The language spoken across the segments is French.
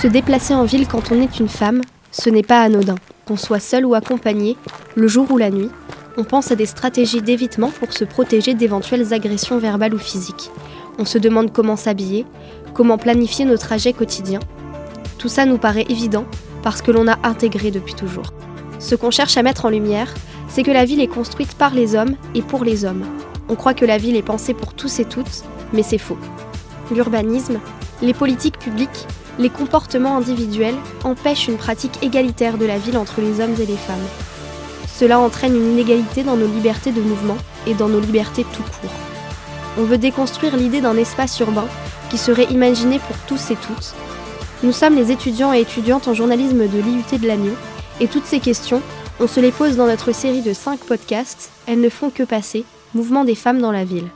Se déplacer en ville quand on est une femme, ce n'est pas anodin. Qu'on soit seul ou accompagné, le jour ou la nuit, on pense à des stratégies d'évitement pour se protéger d'éventuelles agressions verbales ou physiques. On se demande comment s'habiller, comment planifier nos trajets quotidiens. Tout ça nous paraît évident parce que l'on a intégré depuis toujours. Ce qu'on cherche à mettre en lumière, c'est que la ville est construite par les hommes et pour les hommes. On croit que la ville est pensée pour tous et toutes, mais c'est faux. L'urbanisme, les politiques publiques, les comportements individuels empêchent une pratique égalitaire de la ville entre les hommes et les femmes. Cela entraîne une inégalité dans nos libertés de mouvement et dans nos libertés tout court. On veut déconstruire l'idée d'un espace urbain qui serait imaginé pour tous et toutes. Nous sommes les étudiants et étudiantes en journalisme de l'IUT de Lannion et toutes ces questions, on se les pose dans notre série de 5 podcasts, elles ne font que passer, Mouvement des femmes dans la ville.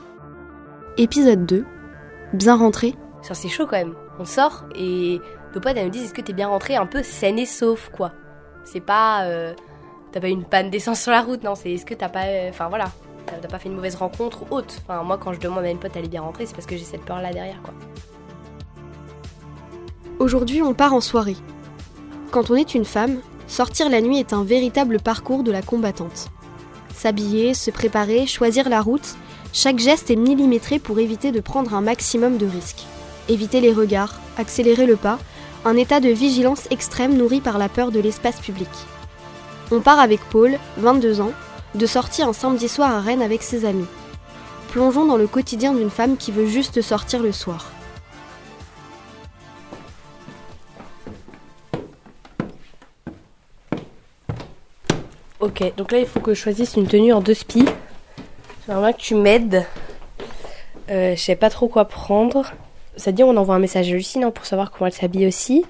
Épisode 2, bien rentré Ça c'est chaud quand même. On sort et nos potes elles nous disent est-ce que t'es bien rentré un peu saine et sauf quoi? C'est pas... Euh, t'as pas eu une panne d'essence sur la route, non, c'est est-ce que t'as pas. Euh, enfin voilà, t'as pas fait une mauvaise rencontre ou autre. Enfin, moi, quand je demande à une pote elle est bien rentrée, c'est parce que j'ai cette peur-là derrière, quoi. Aujourd'hui, on part en soirée. Quand on est une femme, sortir la nuit est un véritable parcours de la combattante. S'habiller, se préparer, choisir la route, chaque geste est millimétré pour éviter de prendre un maximum de risques. Éviter les regards, accélérer le pas, un état de vigilance extrême nourri par la peur de l'espace public. On part avec Paul, 22 ans, de sortir un samedi soir à Rennes avec ses amis. Plongeons dans le quotidien d'une femme qui veut juste sortir le soir. Ok, donc là il faut que je choisisse une tenue en deux spies. J'aimerais que tu m'aides. Euh, je sais pas trop quoi prendre. Ça dit on envoie un message à Lucie non, pour savoir comment elle s'habille aussi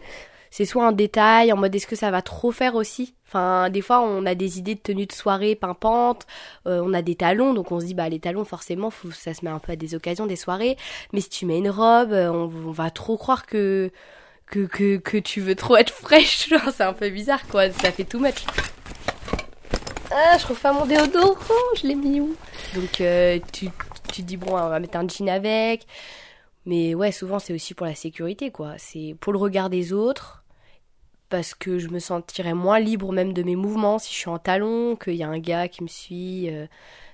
c'est soit un détail en mode est-ce que ça va trop faire aussi? Enfin, des fois, on a des idées de tenue de soirée pimpantes, euh, on a des talons, donc on se dit, bah les talons, forcément, faut, ça se met un peu à des occasions, des soirées. Mais si tu mets une robe, euh, on, va trop croire que, que, que, que tu veux trop être fraîche. c'est un peu bizarre, quoi. Ça fait tout much. Ah, je trouve pas mon déodorant, je l'ai mis où? Donc, euh, tu, tu dis, bon, on va mettre un jean avec. Mais ouais, souvent, c'est aussi pour la sécurité, quoi. C'est pour le regard des autres parce que je me sentirais moins libre même de mes mouvements si je suis en talon, qu'il y a un gars qui me suit. Euh,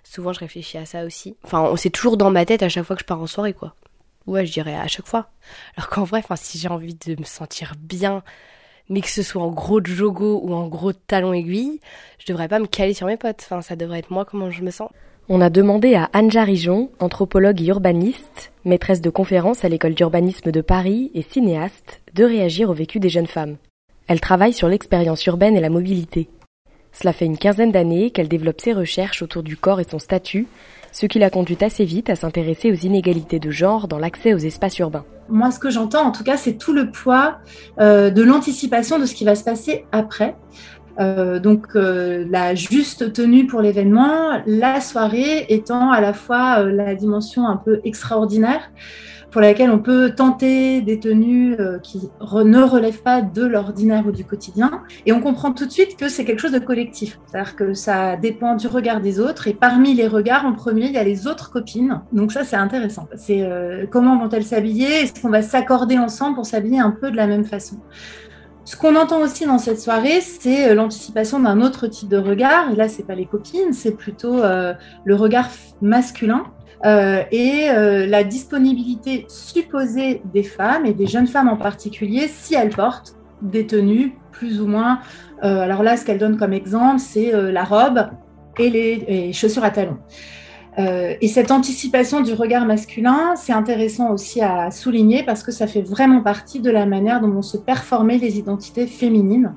souvent, je réfléchis à ça aussi. Enfin, c'est toujours dans ma tête à chaque fois que je pars en soirée, quoi. Ouais, je dirais à chaque fois. Alors qu'en vrai, si j'ai envie de me sentir bien, mais que ce soit en gros jogo ou en gros talon aiguille, je devrais pas me caler sur mes potes. Enfin, ça devrait être moi comment je me sens. On a demandé à Anja Rijon, anthropologue et urbaniste, maîtresse de conférences à l'école d'urbanisme de Paris et cinéaste, de réagir au vécu des jeunes femmes. Elle travaille sur l'expérience urbaine et la mobilité. Cela fait une quinzaine d'années qu'elle développe ses recherches autour du corps et son statut, ce qui la conduit assez vite à s'intéresser aux inégalités de genre dans l'accès aux espaces urbains. Moi, ce que j'entends, en tout cas, c'est tout le poids euh, de l'anticipation de ce qui va se passer après. Euh, donc euh, la juste tenue pour l'événement, la soirée étant à la fois la dimension un peu extraordinaire pour laquelle on peut tenter des tenues euh, qui ne relèvent pas de l'ordinaire ou du quotidien. Et on comprend tout de suite que c'est quelque chose de collectif. C'est-à-dire que ça dépend du regard des autres. Et parmi les regards, en premier, il y a les autres copines. Donc ça, c'est intéressant. C'est euh, comment vont-elles s'habiller? Est-ce qu'on va s'accorder ensemble pour s'habiller un peu de la même façon? Ce qu'on entend aussi dans cette soirée, c'est euh, l'anticipation d'un autre type de regard. Et là, c'est pas les copines, c'est plutôt le regard masculin euh, et euh, la disponibilité supposée des femmes et des jeunes femmes en particulier si elles portent des tenues plus ou moins. Euh, alors là, ce qu'elle donne comme exemple, c'est la robe et les, chaussures à talons. Et cette anticipation du regard masculin, c'est intéressant aussi à souligner parce que ça fait vraiment partie de la manière dont vont se performer les identités féminines.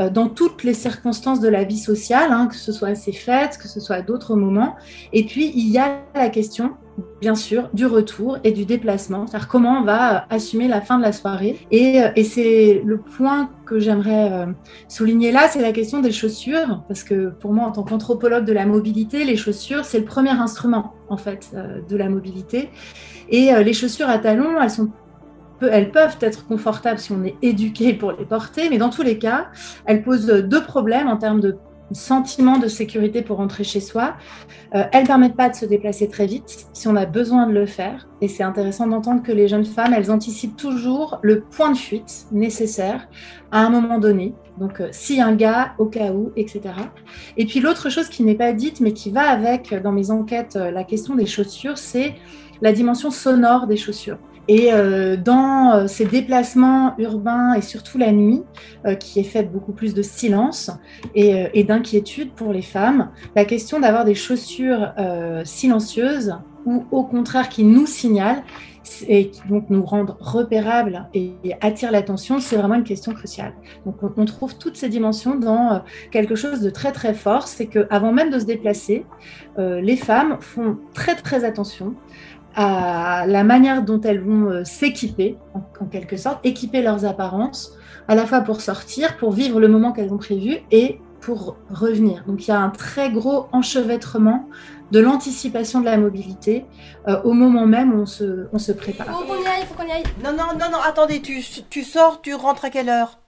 Euh, dans toutes les circonstances de la vie sociale, hein, que ce soit à ces fêtes, que ce soit à d'autres moments. Et puis, il y a la question, bien sûr, du retour et du déplacement, c'est-à-dire comment on va euh, assumer la fin de la soirée. Et, euh, et c'est le point que j'aimerais souligner là, c'est la question des chaussures, parce que pour moi, en tant qu'anthropologue de la mobilité, les chaussures, c'est le premier instrument, en fait, de la mobilité. Et les chaussures à talons, elles sont elles peuvent être confortables si on est éduqué pour les porter, mais dans tous les cas, elles posent deux problèmes en termes de sentiment de sécurité pour rentrer chez soi. Euh, elles ne permettent pas de se déplacer très vite si on a besoin de le faire. Et c'est intéressant d'entendre que les jeunes femmes, elles anticipent toujours le point de fuite nécessaire à un moment donné. Donc, euh, a un gars, au cas où, etc. Et puis, l'autre chose qui n'est pas dite, mais qui va avec, dans mes enquêtes, la question des chaussures, c'est la dimension sonore des chaussures. Et euh, dans euh, ces déplacements urbains et surtout la nuit, euh, qui est faite beaucoup plus de silence et, d'inquiétude pour les femmes, la question d'avoir des chaussures silencieuses ou au contraire qui nous signalent et qui donc nous rendent repérables et, attirent l'attention, c'est vraiment une question cruciale. Donc on, trouve toutes ces dimensions dans quelque chose de très très fort, c'est qu'avant même de se déplacer, les femmes font très très attention à la manière dont elles vont euh, s'équiper, en, quelque sorte, équiper leurs apparences, à la fois pour sortir, pour vivre le moment qu'elles ont prévu et pour revenir. Donc il y a un très gros enchevêtrement de l'anticipation de la mobilité euh, au moment même où on se, on se prépare. Il faut qu'on y aille, il faut qu'on y aille. Non, non, non, non, attendez, tu, tu sors, tu rentres à quelle heure?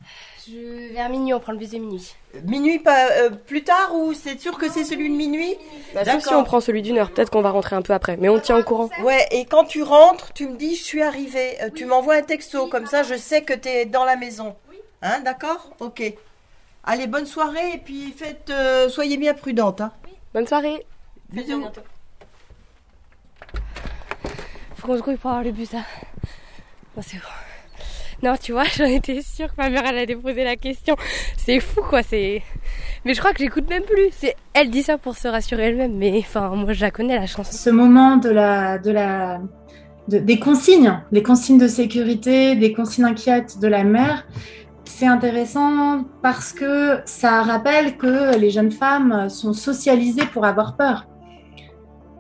Je... Vers minuit, on prend le bus de minuit. Minuit, pas euh, plus tard ou c'est sûr que c'est celui de minuit? Bah, Sauf si on prend celui d'une heure, peut-être qu'on va rentrer un peu après, mais on tient au courant. Ouais, et quand tu rentres, tu me dis je suis arrivée. Euh, tu m'envoies un texto, comme ça je sais que tu es dans la maison. Hein, d'accord? Ok. Allez, bonne soirée et puis faites, euh, soyez bien prudente. Hein. Bonne soirée. Bisous. Faut qu'on se grouille pour avoir le bus là. c'est bon. Non, tu vois, j'en étais sûre que ma mère allait poser la question. C'est fou quoi, c'est. Mais je crois que j'écoute même plus. C'est elle dit ça pour se rassurer elle-même, mais enfin moi je la connais la chanson. Ce moment de la de la des consignes, les consignes de sécurité, des consignes inquiètes de la mère, c'est intéressant parce que ça rappelle que les jeunes femmes sont socialisées pour avoir peur.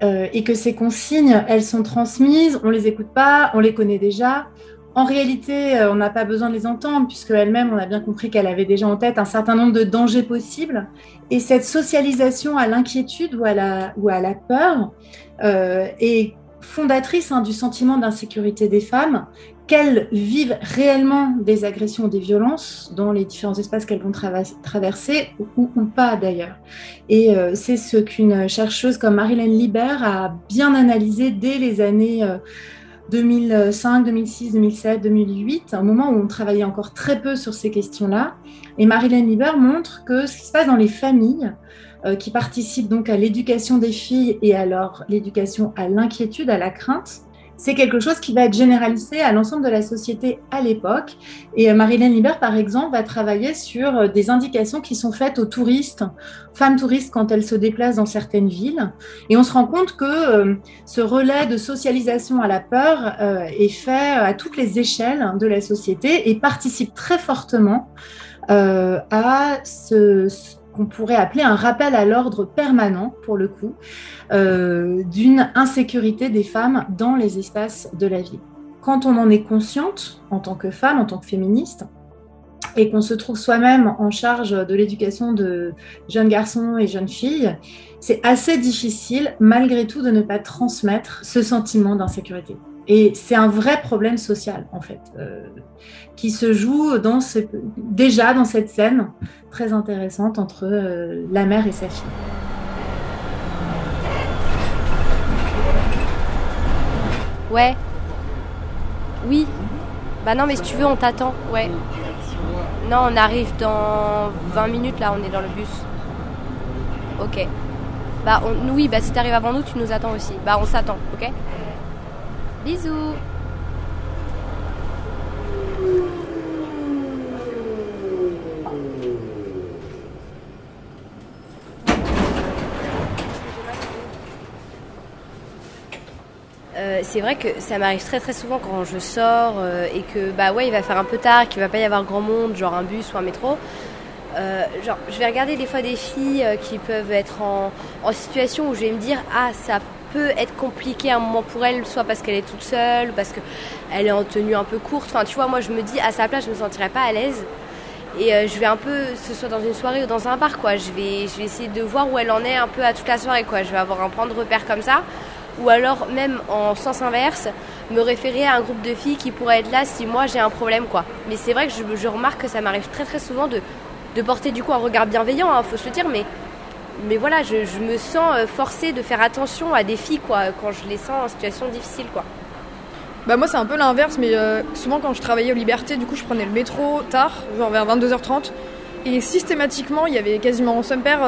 Euh, et que ces consignes, elles sont transmises, on les écoute pas, on les connaît déjà, en réalité, euh, on n'a pas besoin de les entendre, puisque elle-même, on a bien compris qu'elle avait déjà en tête un certain nombre de dangers possibles. Et cette socialisation à l'inquiétude ou, à la, peur euh, est fondatrice hein, du sentiment d'insécurité des femmes, qu'elles vivent réellement des agressions des violences dans les différents espaces qu'elles vont traverser, ou, pas d'ailleurs. Et euh, c'est ce qu'une chercheuse comme Marilyn Liber a bien analysé dès les années... 2005, 2006, 2007, 2008, un moment où on travaillait encore très peu sur ces questions-là. Et Marilyn Lieber montre que ce qui se passe dans les familles, euh, qui participent donc à l'éducation des filles et alors l'éducation à l'inquiétude, à la crainte, c'est quelque chose qui va être généralisé à l'ensemble de la société à l'époque. Et euh, Marilyn Liber, par exemple, va travailler sur euh, des indications qui sont faites aux touristes, femmes touristes quand elles se déplacent dans certaines villes. Et on se rend compte que euh, ce relais de socialisation à la peur est fait à toutes les échelles de la société et participe très fortement à ce qu'on pourrait appeler un rappel à l'ordre permanent, pour le coup, euh, d'une insécurité des femmes dans les espaces de la vie. Quand on en est consciente, en tant que femme, en tant que féministe, et qu'on se trouve soi-même en charge de l'éducation de jeunes garçons et jeunes filles, c'est assez difficile, malgré tout, de ne pas transmettre ce sentiment d'insécurité. Et c'est un vrai problème social, en fait, euh, qui se joue déjà dans cette scène très intéressante entre euh, la mère et sa fille. Ouais. Oui. Bah non, mais si tu veux, on t'attend. Ouais. Non, on arrive dans 20 minutes, là, on est dans le bus. Ok. Bah oui, bah si t'arrives avant nous, tu nous attends aussi. Bah on s'attend, ok? Bisous euh, c'est vrai que ça m'arrive très très souvent quand je sors euh, et que bah ouais il va faire un peu tard, qu'il va pas y avoir grand monde, genre un bus ou un métro. Euh, genre, je vais regarder des fois des filles qui peuvent être en, en situation où je vais me dire ah ça peut être compliqué un moment pour elle, soit parce qu'elle est toute seule, parce qu'elle est en tenue un peu courte. Enfin, tu vois, moi, je me dis, à sa place, je me sentirais pas à l'aise. Et euh, je vais un peu, ce soit dans une soirée ou dans un bar, quoi. Je vais, je vais essayer de voir où elle en est un peu à toute la soirée, quoi. Je vais avoir un point de repère comme ça. Ou alors, même en sens inverse, me référer à un groupe de filles qui pourraient être là si moi j'ai un problème, quoi. Mais c'est vrai que je, remarque que ça m'arrive très très souvent de, de porter du coup un regard bienveillant, hein, faut se le dire, mais mais voilà, je, me sens forcée de faire attention à des filles quoi, quand je les sens en situation difficile. Quoi. Bah moi c'est un peu l'inverse, mais souvent quand je travaillais aux Libertés, du coup je prenais le métro tard, genre vers 22h30, et systématiquement il y avait quasiment son père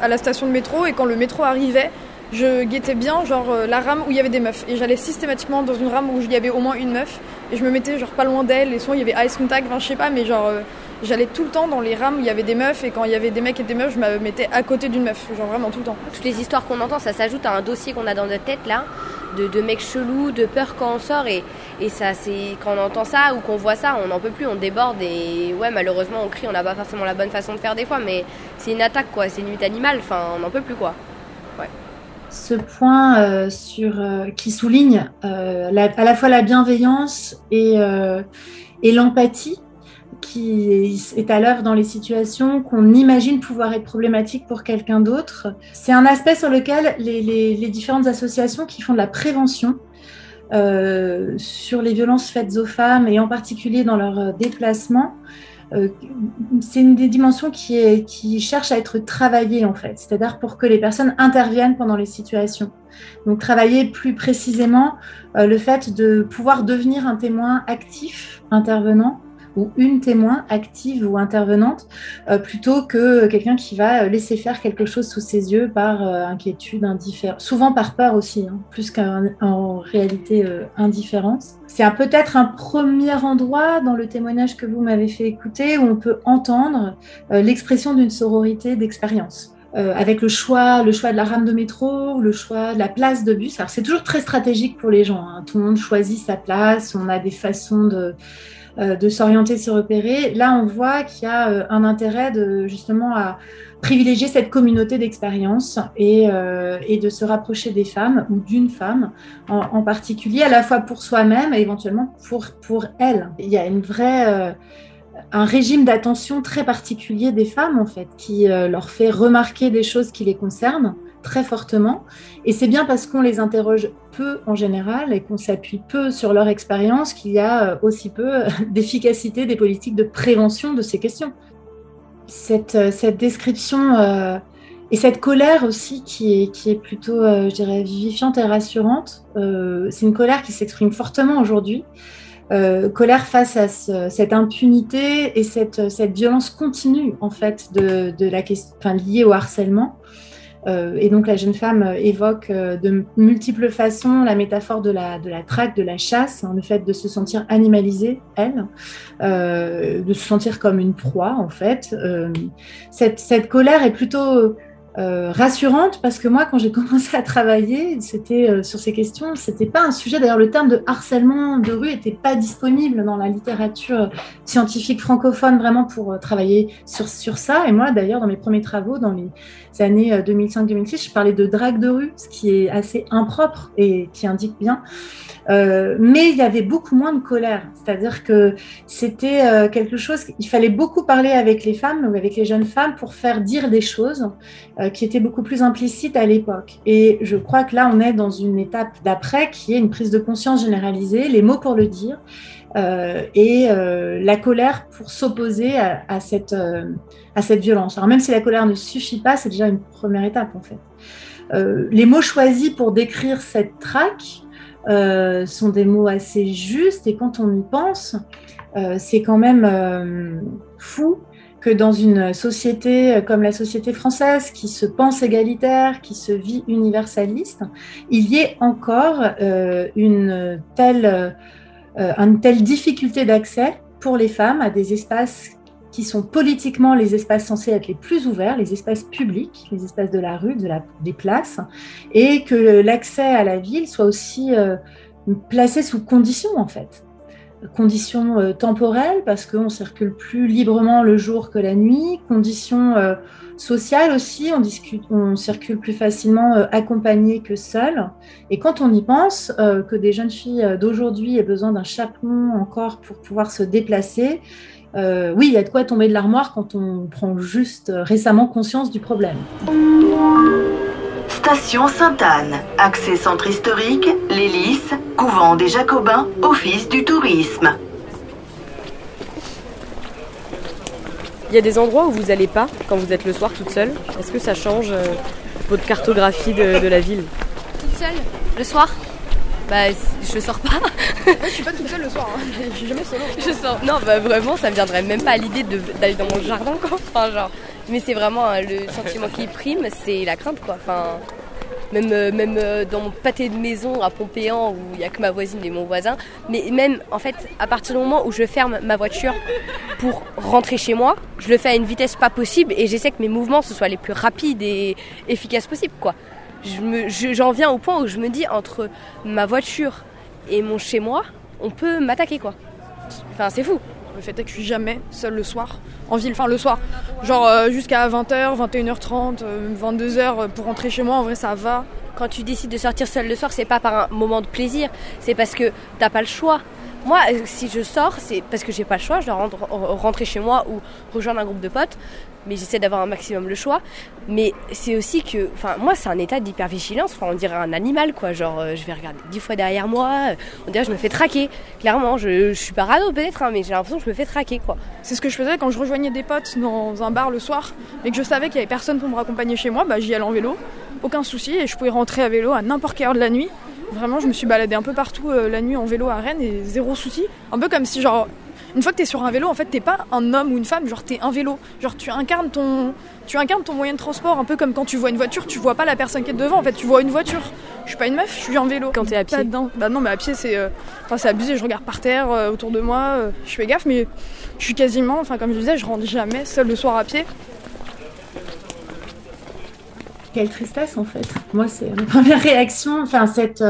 à la station de métro, et quand le métro arrivait, je guettais bien genre euh, la rame où il y avait des meufs et j'allais systématiquement dans une rame où il y avait au moins une meuf et je me mettais genre pas loin d'elle et souvent il y avait ice contact enfin je sais pas mais genre euh, j'allais tout le temps dans les rames où il y avait des meufs et quand il y avait des mecs et des meufs je me mettais à côté d'une meuf genre vraiment tout le temps. Toutes les histoires qu'on entend ça s'ajoute à un dossier qu'on a dans notre tête là de, de, mecs chelous de peur quand on sort et, et ça c'est quand on entend ça ou qu'on voit ça on n'en peut plus on déborde et ouais malheureusement on crie on n'a pas forcément la bonne façon de faire des fois mais c'est une attaque quoi c'est une lutte animale enfin on n'en peut plus quoi. Ouais. Ce point euh, sur, euh, qui souligne euh, à la fois la bienveillance et, et l'empathie qui est à l'œuvre dans les situations qu'on imagine pouvoir être problématiques pour quelqu'un d'autre. C'est un aspect sur lequel les, différentes associations qui font de la prévention sur les violences faites aux femmes et en particulier dans leur déplacement euh, c'est une des dimensions qui, cherche à être travaillée en fait, c'est-à-dire pour que les personnes interviennent pendant les situations. Donc travailler plus précisément euh, le fait de pouvoir devenir un témoin actif, intervenant, ou une témoin active ou intervenante euh, plutôt que quelqu'un qui va laisser faire quelque chose sous ses yeux par euh, inquiétude, indifférence, souvent par peur aussi, hein, plus qu'en réalité euh, indifférence. C'est peut-être un premier endroit dans le témoignage que vous m'avez fait écouter où on peut entendre l'expression d'une sororité d'expérience. avec le choix, le choix de la rame de métro, le choix de la place de bus. Alors c'est toujours très stratégique pour les gens. Hein. Tout le monde choisit sa place. On a des façons de, euh, de s'orienter, de se repérer. Là, on voit qu'il y a euh, un intérêt de justement à privilégier cette communauté d'expérience et, euh, de se rapprocher des femmes ou d'une femme en, particulier, à la fois pour soi-même et éventuellement pour, pour elle. Il y a une vraie, un régime d'attention très particulier des femmes, en fait, qui leur fait remarquer des choses qui les concernent très fortement. Et c'est bien parce qu'on les interroge peu en général et qu'on s'appuie peu sur leur expérience qu'il y a euh, aussi peu euh, d'efficacité des politiques de prévention de ces questions. Cette, euh, description et cette colère aussi qui est, plutôt, je dirais, vivifiante et rassurante, c'est une colère qui s'exprime fortement aujourd'hui. colère face à cette impunité et cette, violence continue en fait de la question, enfin, liée au harcèlement. Euh, et donc la jeune femme euh, évoque euh, de multiples façons la métaphore de la, de la traque, de la chasse, hein, le fait de se sentir animalisée, elle, de se sentir comme une proie en fait. Cette, cette, colère est plutôt euh, rassurante parce que moi, quand j'ai commencé à travailler, c'était euh, sur ces questions, c'était pas un sujet. D'ailleurs, le terme de harcèlement de rue était pas disponible dans la littérature scientifique francophone vraiment pour euh, travailler sur, sur ça. Et moi, d'ailleurs, dans mes premiers travaux, dans les années 2005-2006, je parlais de drague de rue, ce qui est assez impropre et qui indique bien euh, mais il y avait beaucoup moins de colère. C'est-à-dire que c'était euh, quelque chose, il fallait beaucoup parler avec les femmes ou avec les jeunes femmes pour faire dire des choses euh, qui étaient beaucoup plus implicites à l'époque. Et je crois que là, on est dans une étape d'après qui est une prise de conscience généralisée, les mots pour le dire. et la colère pour s'opposer à, cette, à cette violence. Alors même si la colère ne suffit pas, c'est déjà une première étape en fait. les mots choisis pour décrire cette traque, euh, sont des mots assez justes et quand on y pense, euh, c'est quand même euh, fou que dans une société comme la société française qui se pense égalitaire, qui se vit universaliste, il y ait encore une telle, une telle difficulté d'accès pour les femmes à des espaces qui sont politiquement les espaces censés être les plus ouverts, les espaces publics, les espaces de la rue, de la, des places, et que l'accès à la ville soit aussi euh, placé sous conditions en fait. Conditions euh, temporelles parce qu'on circule plus librement le jour que la nuit, conditions euh, sociales aussi, on, discute, on circule plus facilement accompagné que seul. Et quand on y pense, que des jeunes filles d'aujourd'hui aient besoin d'un chaperon encore pour pouvoir se déplacer, euh, oui, il y a de quoi tomber de l'armoire quand on prend juste euh, récemment conscience du problème. Station Sainte-Anne, accès centre historique, l'hélice, couvent des Jacobins, office du tourisme. Il y a des endroits où vous n'allez pas quand vous êtes le soir toute seule. Est-ce que ça change euh, votre cartographie de, la ville? Toute seule Le soir? Bah, je sors pas. je suis pas toute seule le soir, hein. je suis jamais solo. Je sors. Non, bah vraiment, ça me viendrait même pas à l'idée d'aller dans mon jardin, quoi. Enfin, genre. Mais c'est vraiment euh, le sentiment qui prime, c'est la crainte, quoi. Enfin, même, euh, même euh, dans mon pâté de maison à Pompéan où il n'y a que ma voisine et mon voisin. Mais même en fait, à partir du moment où je ferme ma voiture pour rentrer chez moi, je le fais à une vitesse pas possible et j'essaie que mes mouvements ce soient les plus rapides et efficaces possibles. Quoi. J'en viens au point où je me dis entre ma voiture et mon chez moi, on peut m'attaquer quoi. Enfin, c'est fou. Le fait est que je suis jamais seule le soir en ville, enfin le soir. Genre euh, jusqu'à 20h, 21h30, 22h pour rentrer chez moi, en vrai ça va. Quand tu décides de sortir seule le soir, c'est pas par un moment de plaisir, c'est parce que t'as pas le choix. Moi, euh, si je sors, c'est parce que j'ai pas le choix, je dois rentrer chez moi ou rejoindre un groupe de potes mais j'essaie d'avoir un maximum le choix. Mais c'est aussi que, enfin, moi, c'est un état d'hypervigilance. Enfin, on dirait un animal, quoi. Genre, euh, je vais regarder dix fois derrière moi. Euh, on dirait je me fais traquer. Clairement, je, je suis parano peut-être, hein, mais j'ai l'impression que je me fais traquer, quoi. C'est ce que je faisais quand je rejoignais des potes dans un bar le soir, mais que je savais qu'il y avait personne pour me raccompagner chez moi. Bah, j'y allais en vélo, aucun souci, et je pouvais rentrer à vélo à n'importe quelle heure de la nuit. Vraiment, je me suis baladée un peu partout euh, la nuit en vélo à Rennes et zéro souci. Un peu comme si, genre, une fois que tu es sur un vélo, en fait, t'es pas un homme ou une femme, genre t'es un vélo. Genre tu incarnes ton tu incarnes ton moyen de transport, un peu comme quand tu vois une voiture, tu vois pas la personne qui est devant, en fait, tu vois une voiture. Je suis pas une meuf, je suis un vélo. Quand t'es à pied Bah non, mais à pied, c'est euh, enfin, c'est abusé, je regarde par terre, euh, autour de moi, euh, je fais gaffe, mais je suis quasiment, enfin, comme je disais, je rentre jamais seule le soir à pied. Quelle tristesse, en fait. Moi, c'est ma première réaction, enfin, cette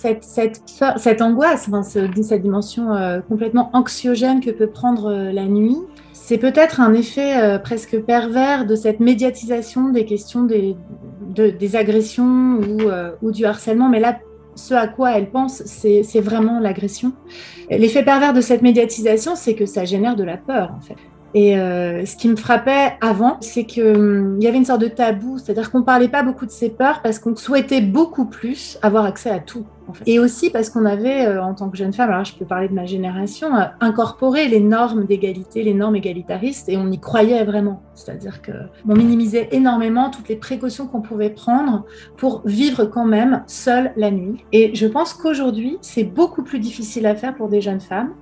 cette, cette, cette angoisse, cette dimension euh, complètement anxiogène que peut prendre euh, la nuit, c'est peut-être un effet euh, presque pervers de cette médiatisation des questions des, des agressions ou, ou, du harcèlement. Mais là, ce à quoi elle pense, c'est vraiment l'agression. L'effet pervers de cette médiatisation, c'est que ça génère de la peur, en fait. Et euh, ce qui me frappait avant, c'est qu'il hum, y avait une sorte de tabou, c'est-à-dire qu'on parlait pas beaucoup de ses peurs parce qu'on souhaitait beaucoup plus avoir accès à tout. Et aussi parce qu'on avait, euh, en tant que jeune femme, alors je peux parler de ma génération, euh, incorporé les normes d'égalité, les normes égalitaristes, et on y croyait vraiment. C'est-à-dire qu'on minimisait énormément toutes les précautions qu'on pouvait prendre pour vivre quand même seule la nuit. Et je pense qu'aujourd'hui, c'est beaucoup plus difficile à faire pour des jeunes femmes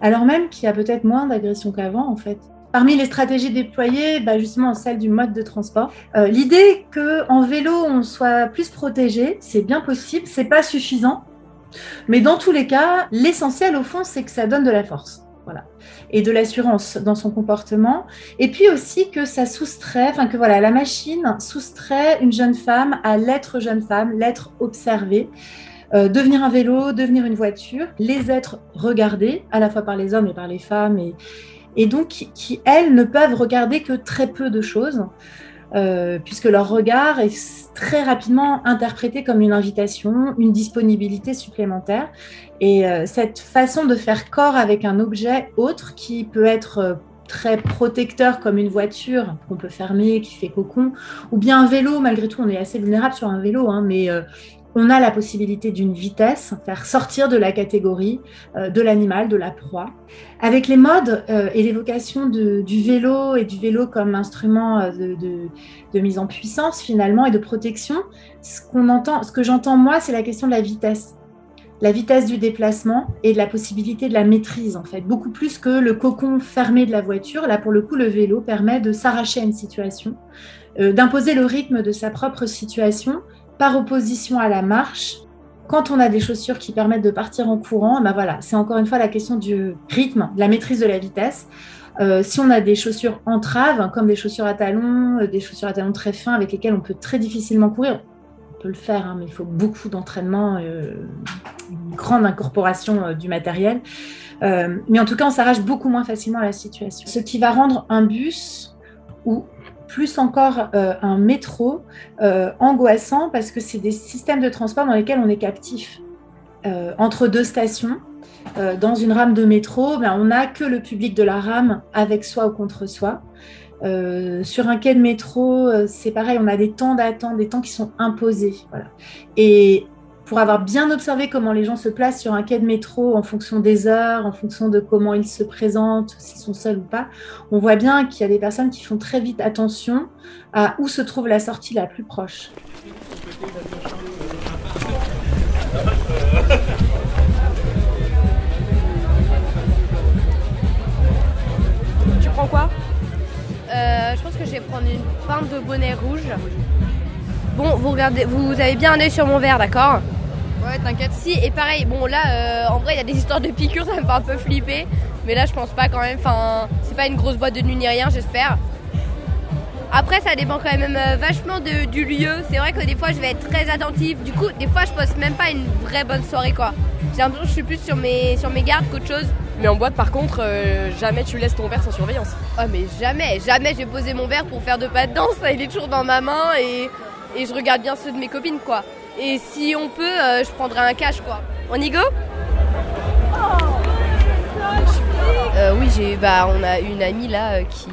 alors même qu'il y a peut-être moins d'agressions qu'avant en fait. Parmi les stratégies déployées, bah justement celle du mode de transport, euh, l'idée qu'en vélo on soit plus protégé, c'est bien possible, c'est pas suffisant, mais dans tous les cas, l'essentiel au fond, c'est que ça donne de la force. Voilà. Et de l'assurance dans son comportement. Et puis aussi que ça soustrait, enfin que voilà, la machine soustrait une jeune femme à l'être jeune femme, l'être observée. Euh, devenir un vélo, devenir une voiture, les êtres regardés à la fois par les hommes et par les femmes, et, donc qui, elles, ne peuvent regarder que très peu de choses, euh, puisque leur regard est très rapidement interprété comme une invitation, une disponibilité supplémentaire. Et euh, cette façon de faire corps avec un objet autre qui peut être très protecteur comme une voiture qu'on peut fermer, qui fait cocon, ou bien un vélo, malgré tout on est assez vulnérable sur un vélo, hein, mais on a la possibilité d'une vitesse, faire sortir de la catégorie euh, de l'animal, de la proie. Avec les modes euh, et l'évocation du vélo et du vélo comme instrument euh, de, mise en puissance finalement et de protection, ce, entend, ce que j'entends moi, c'est la question de la vitesse. La vitesse du déplacement et de la possibilité de la maîtrise en fait, beaucoup plus que le cocon fermé de la voiture. Là, pour le coup, le vélo permet de s'arracher à une situation, d'imposer le rythme de sa propre situation par opposition à la marche, quand on a des chaussures qui permettent de partir en courant, ben voilà, c'est encore une fois la question du rythme, de la maîtrise de la vitesse. Euh, si on a des chaussures entraves, comme des chaussures à talons, euh, des chaussures à talons très fins avec lesquelles on peut très difficilement courir, on peut le faire, hein, mais il faut beaucoup d'entraînement, euh, une grande incorporation du matériel. mais en tout cas, on s'arrache beaucoup moins facilement à la situation. Ce qui va rendre un bus ou plus encore euh, un métro euh, angoissant parce que c'est des systèmes de transport dans lesquels on est captif. Euh, entre deux stations, dans une rame de métro, ben, on n'a que le public de la rame avec soi ou contre soi. sur un quai de métro, c'est pareil, on a des temps d'attente, des temps qui sont imposés. Voilà. Et pour avoir bien observé comment les gens se placent sur un quai de métro en fonction des heures, en fonction de comment ils se présentent, s'ils sont seuls ou pas, on voit bien qu'il y a des personnes qui font très vite attention à où se trouve la sortie la plus proche. Tu prends quoi? Euh, Je pense que je vais prendre une pinte de bonnet rouge. Bon, vous regardez, vous avez bien un œil sur mon verre, d'accord? Ouais, t'inquiète. Si, et pareil, bon là, euh, en vrai, il y a des histoires de piqûres, ça me fait un peu flipper. Mais là, je pense pas quand même. Enfin, c'est pas une grosse boîte de nuit ni rien, j'espère. Après, ça dépend quand même euh, vachement de- du lieu. C'est vrai que des fois, je vais être très attentive. Du coup, des fois, je passe même pas une vraie bonne soirée, quoi. J'ai l'impression que je suis plus sur mes, sur mes gardes qu'autre chose. Mais en boîte, par contre, euh, jamais tu laisses ton verre sans surveillance. Oh, mais jamais, jamais je vais poser mon verre pour faire de pas de danse. Il est toujours dans ma main et, et je regarde bien ceux de mes copines, quoi. Et si on peut, euh, je prendrai un cash, quoi. On y go? Euh, oui, j'ai, bah, on a une amie là euh, qui,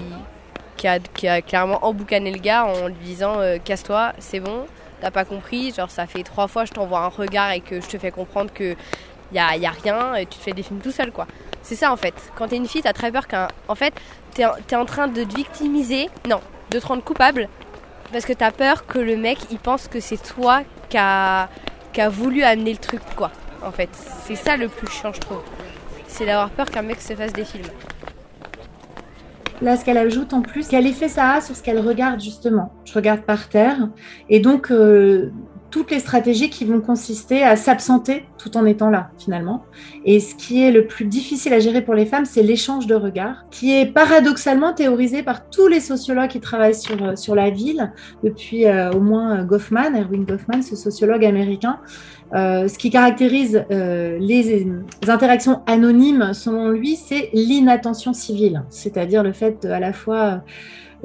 qui, a, clairement emboucané le gars en lui disant Casse-toi, c'est bon, t'as pas compris. Genre, ça fait trois fois, je t'envoie un regard et que je te fais comprendre que y a, rien et tu te fais des films tout seul, quoi. C'est ça en fait. Quand t'es une fille, t'as très peur qu'un. En fait, t'es t'es en train de te victimiser, non, de te rendre coupable parce que t'as peur que le mec il pense que c'est toi qui a, qui a voulu amener le truc, quoi. En fait, c'est ça le plus chiant, je trouve. C'est d'avoir peur qu'un mec se fasse des films. Là, ce qu'elle ajoute en plus, quel effet ça a sur ce qu'elle regarde justement Je regarde par terre. Et donc, euh, toutes les stratégies qui vont consister à s'absenter tout en étant là, finalement. Et ce qui est le plus difficile à gérer pour les femmes, c'est l'échange de regards, qui est paradoxalement théorisé par tous les sociologues qui travaillent sur, euh, sur la ville, depuis euh, au moins euh, Goffman, Erwin Goffman, ce sociologue américain. Ce qui caractérise les, les interactions anonymes, selon lui, c'est l'inattention civile, c'est-à-dire le fait de, à la fois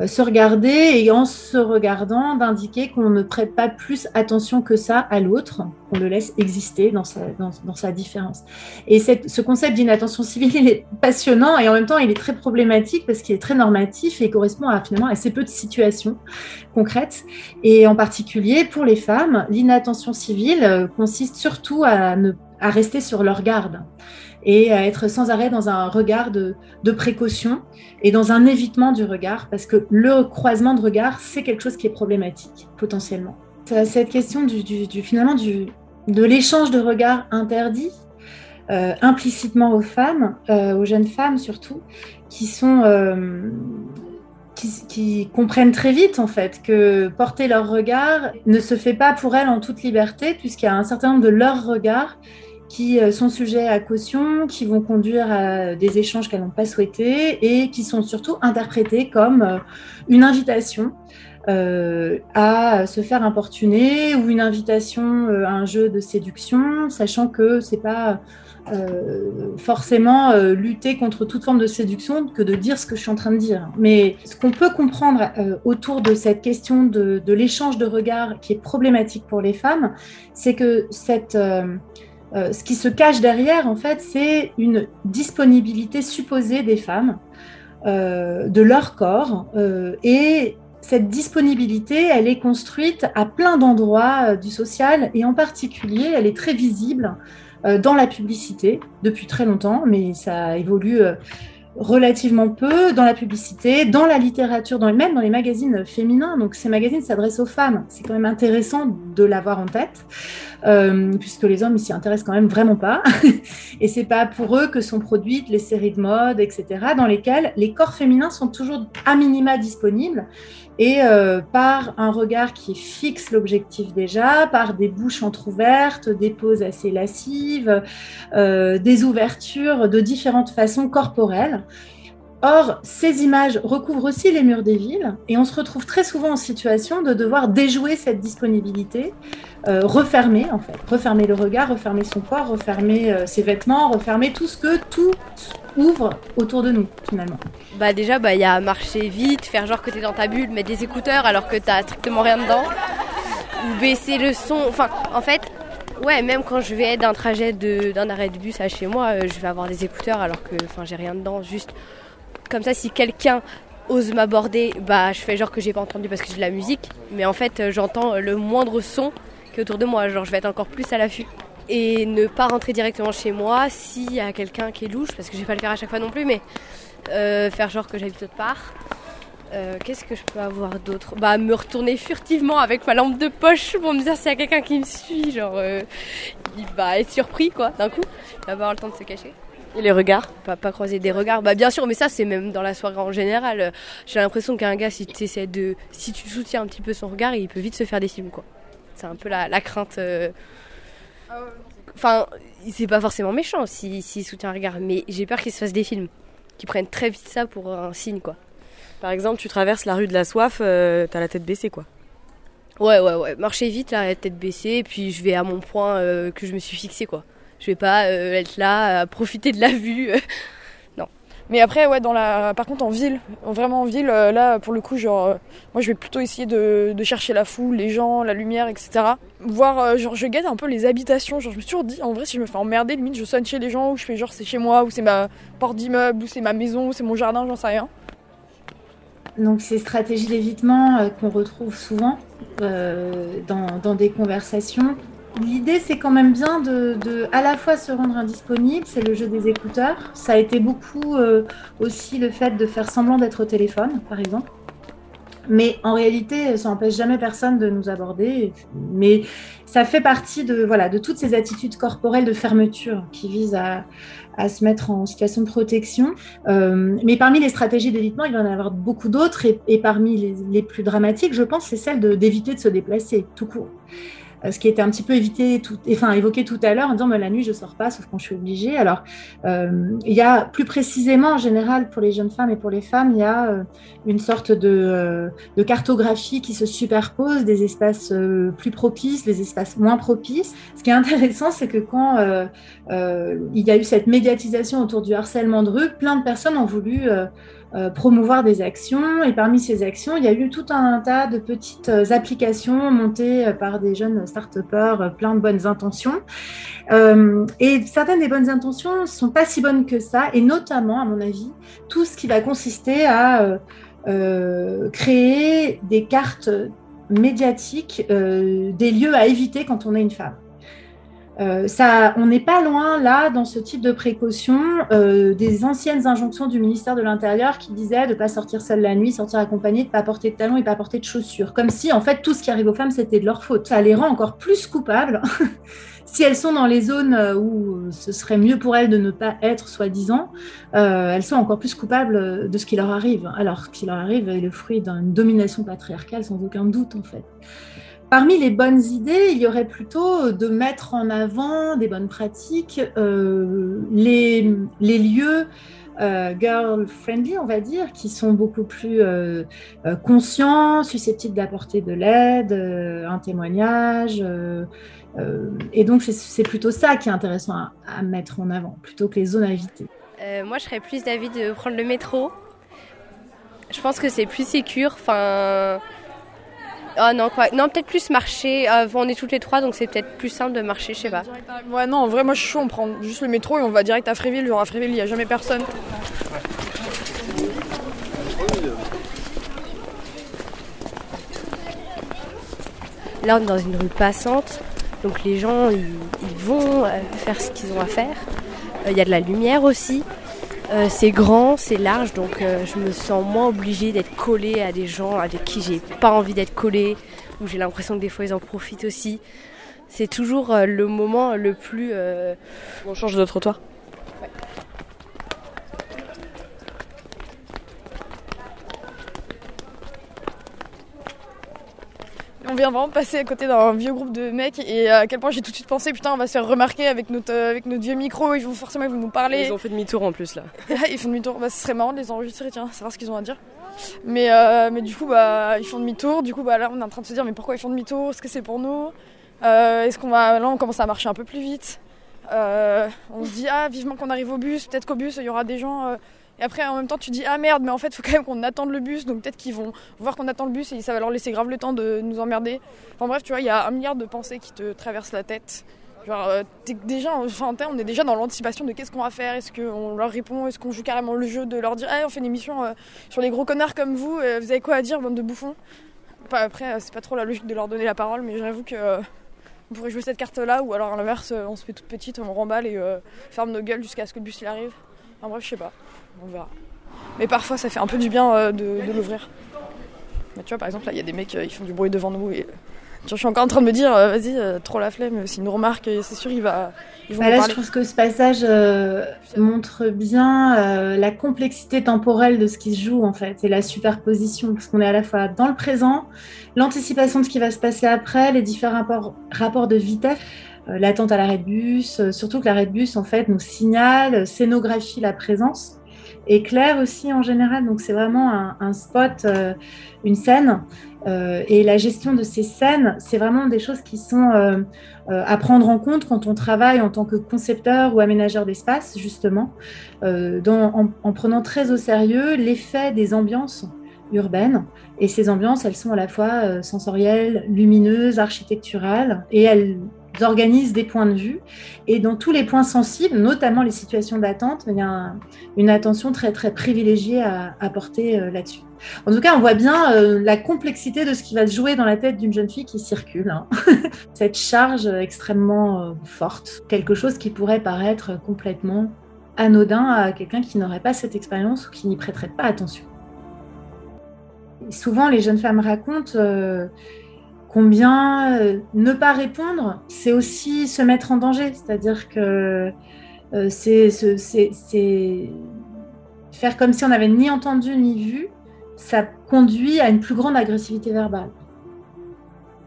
se regarder et en se regardant d'indiquer qu'on ne prête pas plus attention que ça à l'autre, qu'on le laisse exister dans sa, dans, dans sa différence. Et ce concept d'inattention civile, il est passionnant et en même temps, il est très problématique parce qu'il est très normatif et correspond à, finalement assez peu de situations concrètes. Et en particulier, pour les femmes, l'inattention civile euh, consiste surtout à, ne, à rester sur leur garde et à être sans arrêt dans un regard de, précaution et dans un évitement du regard, parce que le croisement de regard, c'est quelque chose qui est problématique, potentiellement. Cette question du, finalement de l'échange de regards interdit, euh, implicitement aux femmes, euh, aux jeunes femmes surtout. Euh, qui, qui, comprennent très vite en fait que porter leur regard ne se fait pas pour elles en toute liberté puisqu'il y a un certain nombre de leurs regards qui sont sujets à caution, qui vont conduire à des échanges qu'elles n'ont pas souhaités et qui sont surtout interprétés comme une invitation euh, à se faire importuner ou une invitation à un jeu de séduction, sachant que c'est pas euh, forcément euh, lutter contre toute forme de séduction que de dire ce que je suis en train de dire. Mais ce qu'on peut comprendre euh, autour de cette question de l'échange de regards qui est problématique pour les femmes, c'est que cette euh, ce qui se cache derrière, en fait, c'est une disponibilité supposée des femmes, euh, de leur corps, euh, et cette disponibilité, elle est construite à plein d'endroits du social, et en particulier, elle est très visible dans la publicité depuis très longtemps, mais ça évolue relativement peu dans la publicité, dans la littérature, dans, même dans les magazines féminins. Donc ces magazines s'adressent aux femmes. C'est quand même intéressant de l'avoir en tête, euh, puisque les hommes s'y intéressent quand même vraiment pas. Et c'est pas pour eux que sont produites les séries de mode, etc., dans lesquelles les corps féminins sont toujours à minima disponibles et euh, par un regard qui fixe l'objectif déjà, par des bouches entr'ouvertes, des poses assez lascives, euh, des ouvertures de différentes façons corporelles. Or, ces images recouvrent aussi les murs des villes et on se retrouve très souvent en situation de devoir déjouer cette disponibilité, euh, refermer en fait, refermer le regard, refermer son corps, refermer euh, ses vêtements, refermer tout ce que tout ouvre autour de nous finalement. Bah déjà, bah il y a marcher vite, faire genre que t'es dans ta bulle, mettre des écouteurs alors que t'as strictement rien dedans, ou baisser le son. Enfin, en fait, ouais, même quand je vais d'un trajet d'un arrêt de bus à chez moi, euh, je vais avoir des écouteurs alors que, enfin, j'ai rien dedans. Juste comme ça, si quelqu'un ose m'aborder, bah je fais genre que j'ai pas entendu parce que j'ai de la musique, mais en fait, euh, j'entends le moindre son qui est autour de moi. Genre, je vais être encore plus à l'affût. Et ne pas rentrer directement chez moi s'il y a quelqu'un qui est louche, parce que je vais pas le faire à chaque fois non plus, mais euh, faire genre que j'habite autre part. Euh, Qu'est-ce que je peux avoir d'autre? Bah, me retourner furtivement avec ma lampe de poche pour me dire s'il y a quelqu'un qui me suit. Genre, euh, il va être surpris, quoi, d'un coup. Il va avoir le temps de se cacher. Et les regards Pas, pas croiser des regards. Bah, bien sûr, mais ça, c'est même dans la soirée en général. J'ai l'impression qu'un gars, si de. Si tu soutiens un petit peu son regard, il peut vite se faire des films, quoi. C'est un peu la, la crainte. euh, Enfin, c'est pas forcément méchant s'il s'il soutient un regard, mais j'ai peur qu'il se fasse des films. Qui prennent très vite ça pour un signe, quoi. Par exemple, tu traverses la rue de la soif, euh, t'as la tête baissée, quoi. Ouais, ouais, ouais. Marcher vite, là, la tête baissée, puis je vais à mon point euh, que je me suis fixé, quoi. Je vais pas euh, être là à profiter de la vue. Mais après, ouais, dans la, par contre, en ville, vraiment en ville, euh, là, pour le coup, genre, euh, moi, je vais plutôt essayer de, chercher la foule, les gens, la lumière, etc. Voir, genre, je guette un peu les habitations. Genre, je me suis toujours dit, en vrai, si je me fais emmerder, limite, je sonne chez les gens, ou je fais genre, c'est chez moi, ou c'est ma porte d'immeuble, ou c'est ma maison, ou c'est mon jardin, j'en sais rien. Donc ces stratégies d'évitement qu'on retrouve souvent dans des conversations. L'idée, c'est quand même bien de, à la fois se rendre indisponible, c'est le jeu des écouteurs. Ça a été beaucoup euh, aussi le fait de faire semblant d'être au téléphone, par exemple. Mais en réalité, ça n'empêche jamais personne de nous aborder. Mais ça fait partie de, voilà, de toutes ces attitudes corporelles de fermeture qui visent à, se mettre en situation de protection. Euh, mais parmi les stratégies d'évitement, il va y en avoir beaucoup d'autres. Et, parmi les, plus dramatiques, je pense, c'est celle d'éviter de, se déplacer, tout court. Euh, ce qui était un petit peu évité, tout, enfin, évoqué tout à l'heure en disant mais la nuit, je ne sors pas, sauf quand je suis obligée. Alors, euh, il y a plus précisément, en général, pour les jeunes femmes et pour les femmes, il y a euh, une sorte de, de, cartographie qui se superpose des espaces plus propices, des espaces moins propices. Ce qui est intéressant, c'est que quand il y a eu cette médiatisation autour du harcèlement de rue, plein de personnes ont voulu euh, promouvoir des actions. Et parmi ces actions, il y a eu tout un tas de petites euh, applications montées euh, par des jeunes start-upers, plein de bonnes intentions. Et certaines des bonnes intentions ne sont pas si bonnes que ça, et notamment, à mon avis, tout ce qui va consister à créer des cartes médiatiques des lieux à éviter quand on est une femme. Euh, on n'est pas loin là dans ce type de précaution euh, des anciennes injonctions du ministère de l'Intérieur qui disaient de ne pas sortir seule la nuit, sortir accompagnée, de ne pas porter de talons et de pas porter de chaussures. Comme si en fait tout ce qui arrive aux femmes c'était de leur faute. Ça les rend encore plus coupables si elles sont dans les zones où ce serait mieux pour elles de ne pas être soi-disant. Euh, elles sont encore plus coupables de ce qui leur arrive. Alors ce qui leur arrive est le fruit d'une domination patriarcale sans aucun doute en fait. Parmi les bonnes idées, il y aurait plutôt de mettre en avant des bonnes pratiques, euh, les, lieux euh, girl-friendly, on va dire, qui sont beaucoup plus euh, conscients, susceptibles d'apporter de l'aide, un témoignage. et donc, c'est plutôt ça qui est intéressant à, à, mettre en avant, plutôt que les zones à éviter. moi, je serais plus d'avis de prendre le métro. Je pense que c'est plus sécure. Enfin ah non, quoi. Non, peut-être plus marcher. Euh, on est toutes les trois, donc c'est peut-être plus simple de marcher, je sais pas. Ouais, non, en vrai, moi je suis chaud. On prend juste le métro et on va direct à Fréville. Genre à Fréville, il n'y a jamais personne. Là, on est dans une rue passante. Donc les gens, ils, ils vont faire ce qu'ils ont à faire. Il y a de la lumière aussi. Euh, c'est grand, c'est large, donc euh, je me sens moins obligée d'être collée à des gens avec qui j'ai pas envie d'être collée, ou j'ai l'impression que des fois ils en profitent aussi. C'est toujours euh, le moment le plus. On change de trottoir On vient vraiment passer à côté d'un vieux groupe de mecs et à quel point j'ai tout de suite pensé putain on va se faire remarquer avec notre, avec notre vieux micro, ils vont forcément ils vont nous parler. Ils ont fait demi-tour en plus là. ils font demi-tour, bah, ce serait marrant de les enregistrer, tiens, savoir ce qu'ils ont à dire. Mais, euh, mais du coup bah ils font demi-tour, du coup bah là on est en train de se dire mais pourquoi ils font demi-tour, est-ce que c'est pour nous? Euh, Est-ce qu'on va. Là on commence à marcher un peu plus vite? Euh, on se dit ah vivement qu'on arrive au bus, peut-être qu'au bus il y aura des gens et après, en même temps, tu dis ah merde, mais en fait, faut quand même qu'on attende le bus. Donc peut-être qu'ils vont voir qu'on attend le bus et ça va leur laisser grave le temps de nous emmerder. Enfin bref, tu vois, il y a un milliard de pensées qui te traversent la tête. Genre, euh, déjà, enfin, on est déjà dans l'anticipation de qu'est-ce qu'on va faire. Est-ce qu'on leur répond? Est-ce qu'on joue carrément le jeu de leur dire hey, on fait une émission euh, sur les gros connards comme vous euh, Vous avez quoi à dire, bande de bouffons? Après, c'est pas trop la logique de leur donner la parole, mais j'avoue que on pourrait jouer cette carte-là, ou alors à l'inverse, on se fait toute petite, on remballe et ferme nos gueules jusqu'à ce que le bus arrive. En bref, je sais pas, on verra. Mais parfois, ça fait un peu du bien de, l'ouvrir. tu vois, par exemple, là, il y a des mecs, ils font du bruit devant nous et je suis encore en train de me dire, euh, vas-y, euh, trop la flemme, s'il nous remarque, c'est sûr, il va. Ils vont bah là, je trouve que ce passage euh, montre bien la complexité temporelle de ce qui se joue, en fait, et la superposition, parce qu'on est à la fois dans le présent, l'anticipation de ce qui va se passer après, les différents rapports, rapports de vitesse. L'attente à l'arrêt de bus, surtout que l'arrêt de bus en fait nous signale, scénographie la présence clair aussi en général. Donc c'est vraiment un, spot, euh, une scène. Euh, et la gestion de ces scènes, c'est vraiment des choses qui sont euh, à prendre en compte quand on travaille en tant que concepteur ou aménageur d'espace, justement, en, en, prenant très au sérieux l'effet des ambiances urbaines. Et ces ambiances, elles sont à la fois sensorielles, lumineuses, architecturales, et elles organisent des points de vue. Et dans tous les points sensibles, notamment les situations d'attente, il y a une attention très, très privilégiée à, apporter euh, là-dessus. En tout cas, on voit bien euh, la complexité de ce qui va se jouer dans la tête d'une jeune fille qui circule. Hein. Cette charge extrêmement euh, forte, quelque chose qui pourrait paraître complètement anodin à quelqu'un qui n'aurait pas cette expérience ou qui n'y prêterait pas attention. souvent, les jeunes femmes racontent combien euh, ne pas répondre, c'est aussi se mettre en danger. C'est-à-dire que euh, c'est faire comme si on n'avait ni entendu ni vu, ça conduit à une plus grande agressivité verbale.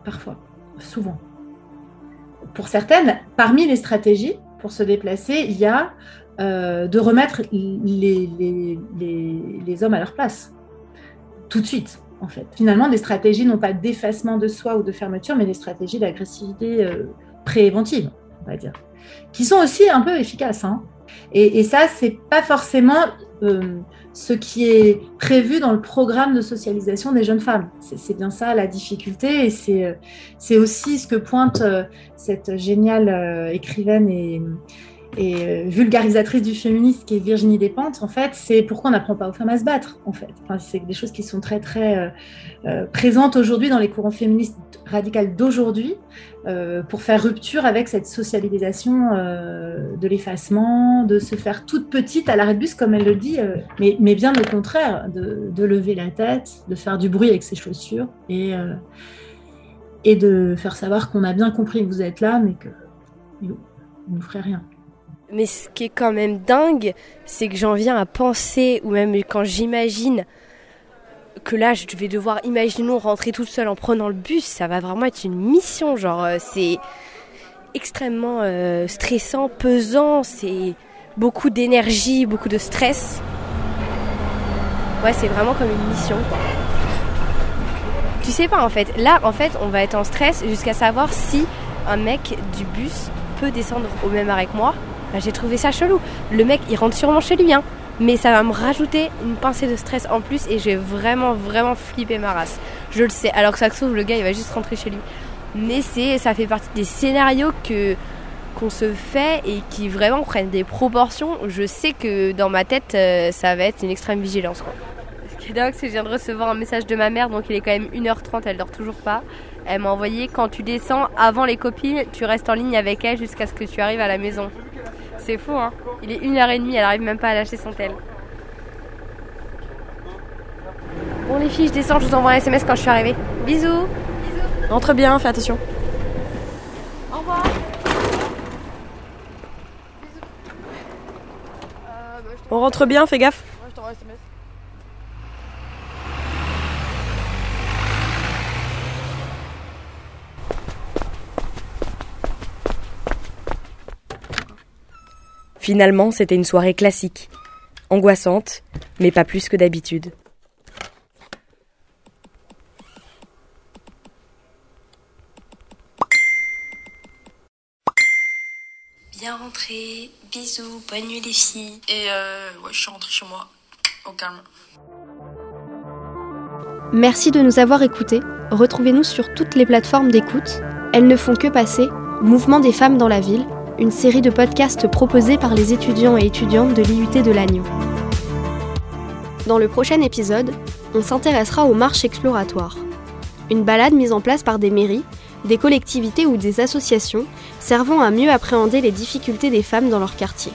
Parfois, souvent. Pour certaines, parmi les stratégies pour se déplacer, il y a euh, de remettre les, les hommes à leur place, tout de suite en fait. Finalement, des stratégies non pas d'effacement de soi ou de fermeture, mais des stratégies d'agressivité euh, préventive, on va dire, qui sont aussi un peu efficaces. Hein. Et, ça, c'est pas forcément euh, ce qui est prévu dans le programme de socialisation des jeunes femmes. C'est bien ça la difficulté, et c'est euh, aussi ce que pointe cette géniale écrivaine et et euh, vulgarisatrice du féminisme qui est Virginie Despentes, en fait, c'est pourquoi on n'apprend pas aux femmes à se battre, en fait. C'est des choses qui sont très, très euh, euh, présentes aujourd'hui dans les courants féministes radicales d'aujourd'hui pour faire rupture avec cette socialisation de l'effacement, de se faire toute petite à l'arrêt de bus, comme elle le dit, mais, bien au contraire, de, de, lever la tête, de faire du bruit avec ses chaussures et, et de faire savoir qu'on a bien compris que vous êtes là, mais que vous ne ferez rien. Mais ce qui est quand même dingue, c'est que j'en viens à penser, ou même quand j'imagine que là, je vais devoir, imaginons, rentrer toute seule en prenant le bus, ça va vraiment être une mission. Genre, euh, c'est extrêmement euh, stressant, pesant, c'est beaucoup d'énergie, beaucoup de stress. Ouais, c'est vraiment comme une mission. Tu sais pas en fait. Là, en fait, on va être en stress jusqu'à savoir si un mec du bus peut descendre au même arrêt que moi bah, j'ai trouvé ça chelou. Le mec, il rentre sûrement chez lui, hein. Mais ça va me rajouter une pincée de stress en plus et je vais vraiment, vraiment flipper ma race. Je le sais. Alors que ça se trouve, le gars, il va juste rentrer chez lui. Mais c'est, ça fait partie des scénarios que qu'on se fait et qui vraiment prennent des proportions. Je sais que dans ma tête, euh, ça va être une extrême vigilance. Quoi. Ce qui est dingue, c'est que je viens de recevoir un message de ma mère, donc il est quand même 1h30, elle dort toujours pas. Elle m'a envoyé quand tu descends avant les copines, tu restes en ligne avec elle jusqu'à ce que tu arrives à la maison. C'est fou, hein. Il est 1h30, elle arrive même pas à lâcher son tel. Bon les filles, je descends, je vous envoie un SMS quand je suis arrivée. Bisous. Bisous. Rentre bien, fais attention. Au revoir. On rentre bien, fais gaffe. je t'envoie un SMS. Finalement, c'était une soirée classique, angoissante, mais pas plus que d'habitude. Bien rentré, bisous, bonne nuit les filles. Et euh, ouais, je suis rentrée chez moi, au calme. Merci de nous avoir écoutés. Retrouvez-nous sur toutes les plateformes d'écoute. Elles ne font que passer. Mouvement des femmes dans la ville une série de podcasts proposés par les étudiants et étudiantes de l'IUT de Lannion. Dans le prochain épisode, on s'intéressera aux marches exploratoires. Une balade mise en place par des mairies des collectivités ou des associations servant à mieux appréhender les difficultés des femmes dans leur quartier.